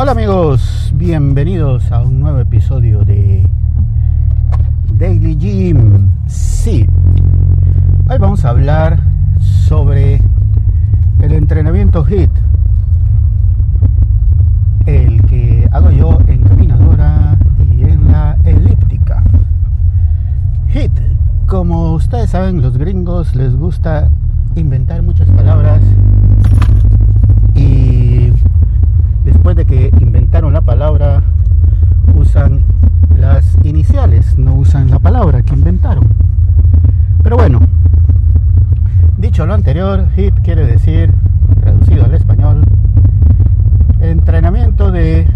Hola amigos, bienvenidos a un nuevo episodio de Daily Gym. Sí, hoy vamos a hablar sobre el entrenamiento HIT, el que hago yo en caminadora y en la elíptica. HIT, como ustedes saben, los gringos les gusta inventar muchas palabras después de que inventaron la palabra usan las iniciales, no usan la palabra que inventaron. Pero bueno, dicho lo anterior, HIT quiere decir, traducido al español, entrenamiento de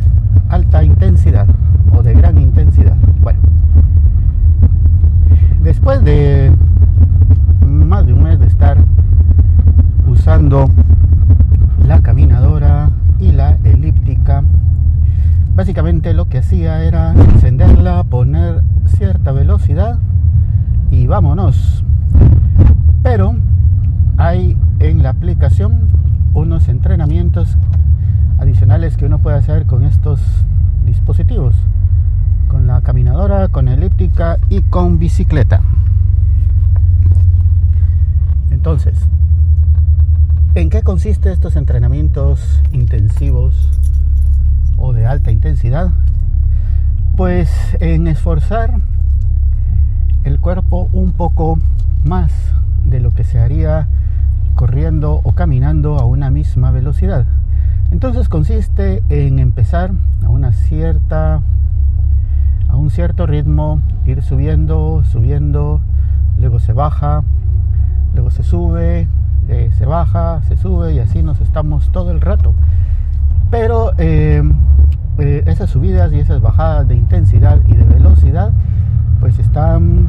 alta intensidad o de gran intensidad. Bueno, después de más de un mes de estar usando la caminadora y la elíptica, básicamente lo que hacía era encenderla, poner cierta velocidad y vámonos. Pero hay en la aplicación unos entrenamientos adicionales que uno puede hacer con estos dispositivos, con la caminadora, con elíptica y con bicicleta. Entonces, ¿en qué consiste estos entrenamientos intensivos o de alta intensidad? Pues en esforzar el cuerpo un poco más de lo que se haría corriendo o caminando a una misma velocidad. Entonces consiste en empezar a una cierta a un cierto ritmo, ir subiendo, subiendo, luego se baja, luego se sube, eh, se baja, se sube y así nos estamos todo el rato. Pero eh, eh, esas subidas y esas bajadas de intensidad y de velocidad pues están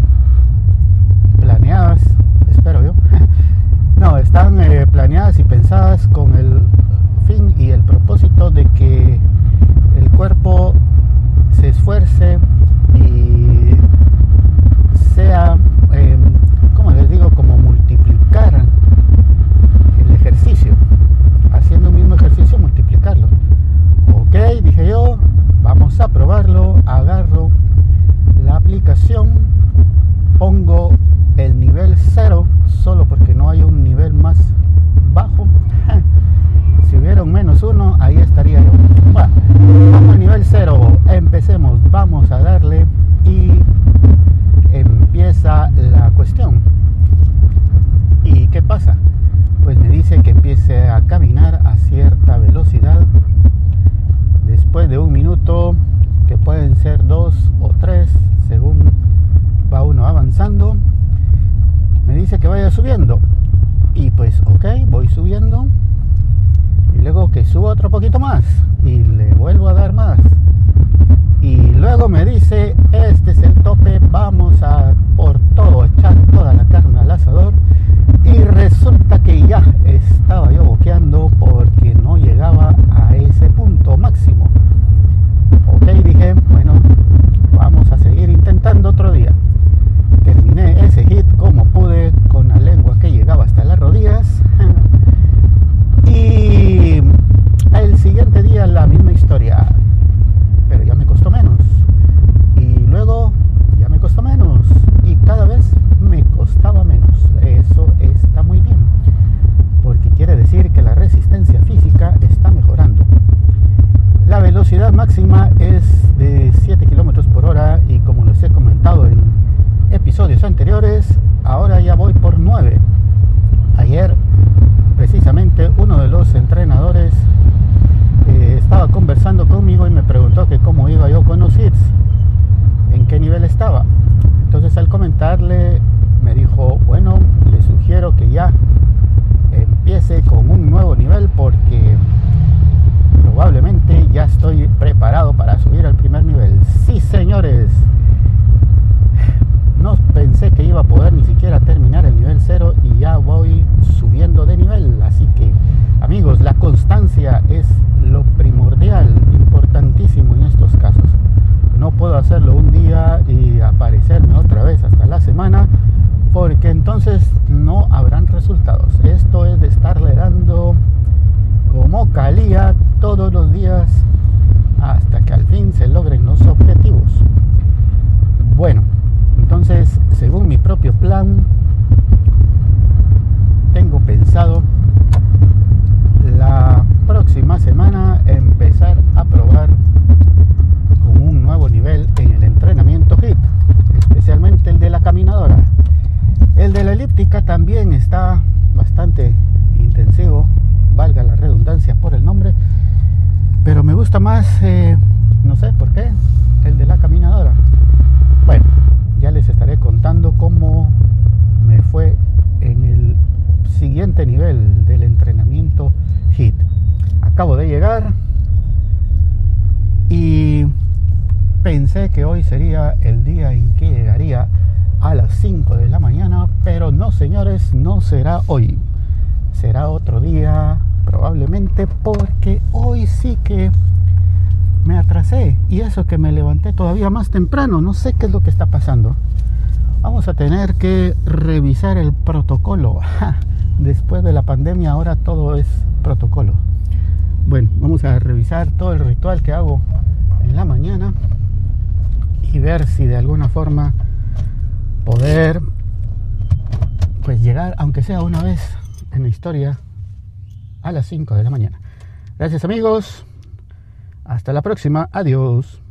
planeadas, espero yo, no, están planeadas y pensadas con el fin y el propósito de que el cuerpo se esfuerce y sea, eh, como les digo, como multiplicar el ejercicio, haciendo un mismo ejercicio, multiplicarlo. Ok, dije yo, vamos a probarlo, agarro la aplicación, pongo el nivel cero, solo porque no hay un nivel más bajo. si hubiera un menos uno, ahí estaría yo. Bueno, vamos al nivel cero, empecemos, vamos a darle y empieza la cuestión. ¿Y qué pasa? Pues me dice que empiece a caminar a cierta velocidad. Después de un minuto, que pueden ser dos o tres, según va uno me dice que vaya subiendo. Y pues, ok, voy subiendo. Y luego que suba otro poquito más. Y le vuelvo a dar más. Y luego me dice, este es el tope, vamos a por todo, echar toda la carne al asador. Y resulta que ya estaba yo boqueando porque no llegaba a ese punto máximo. Ok, dije, bueno, vamos a seguir intentando otro día. Terminé ese hit como pude, con la lengua que llegaba hasta las rodillas. Y el siguiente día la misma historia, pero ya me costó menos. Y luego ya me costó menos. Y cada vez me costaba menos. Eso está muy bien. Porque quiere decir que la resistencia física está mejorando. La velocidad máxima es de 7 kilómetros por hora y como les he comentado en episodios anteriores, ahora ya voy por 9. Ayer precisamente uno de los entrenadores eh, conversando conmigo y me preguntó que cómo iba yo con los hits, en qué nivel estaba. Entonces al comentarle me dijo, bueno, le sugiero que ya empiece con un nuevo nivel porque probablemente ya estoy preparado para subir al primer nivel. Sí, señores. No pensé que iba a poder ni siquiera terminar el nivel 0 y ya voy subiendo de nivel. Así que, amigos, la constancia es lo primordial, importantísimo en estos casos. No puedo hacerlo un día y aparecerme otra vez hasta la semana porque entonces no habrán resultados. Esto es de estarle dando como calía todos los días hasta que al fin se logren los objetivos. Bueno, entonces, según mi propio plan, tengo pensado la próxima semana empezar a probar con un nuevo nivel en el entrenamiento HIT, especialmente el de la caminadora. El de la elíptica también está bastante intensivo, valga la redundancia por el nombre, pero me gusta más, eh, no sé por qué, el de la caminadora. Bueno, ya les estaré contando cómo me fue en el siguiente nivel del entrenamiento HIT. Acabo de llegar y pensé que hoy sería el día en que llegaría a las 5 de la mañana, pero no señores, no será hoy. Será otro día probablemente porque hoy sí que me atrasé y eso que me levanté todavía más temprano, no sé qué es lo que está pasando. Vamos a tener que revisar el protocolo. Después de la pandemia ahora todo es protocolo. Bueno, vamos a revisar todo el ritual que hago en la mañana y ver si de alguna forma poder pues llegar, aunque sea una vez en la historia, a las 5 de la mañana. Gracias amigos. Hasta la próxima. Adiós.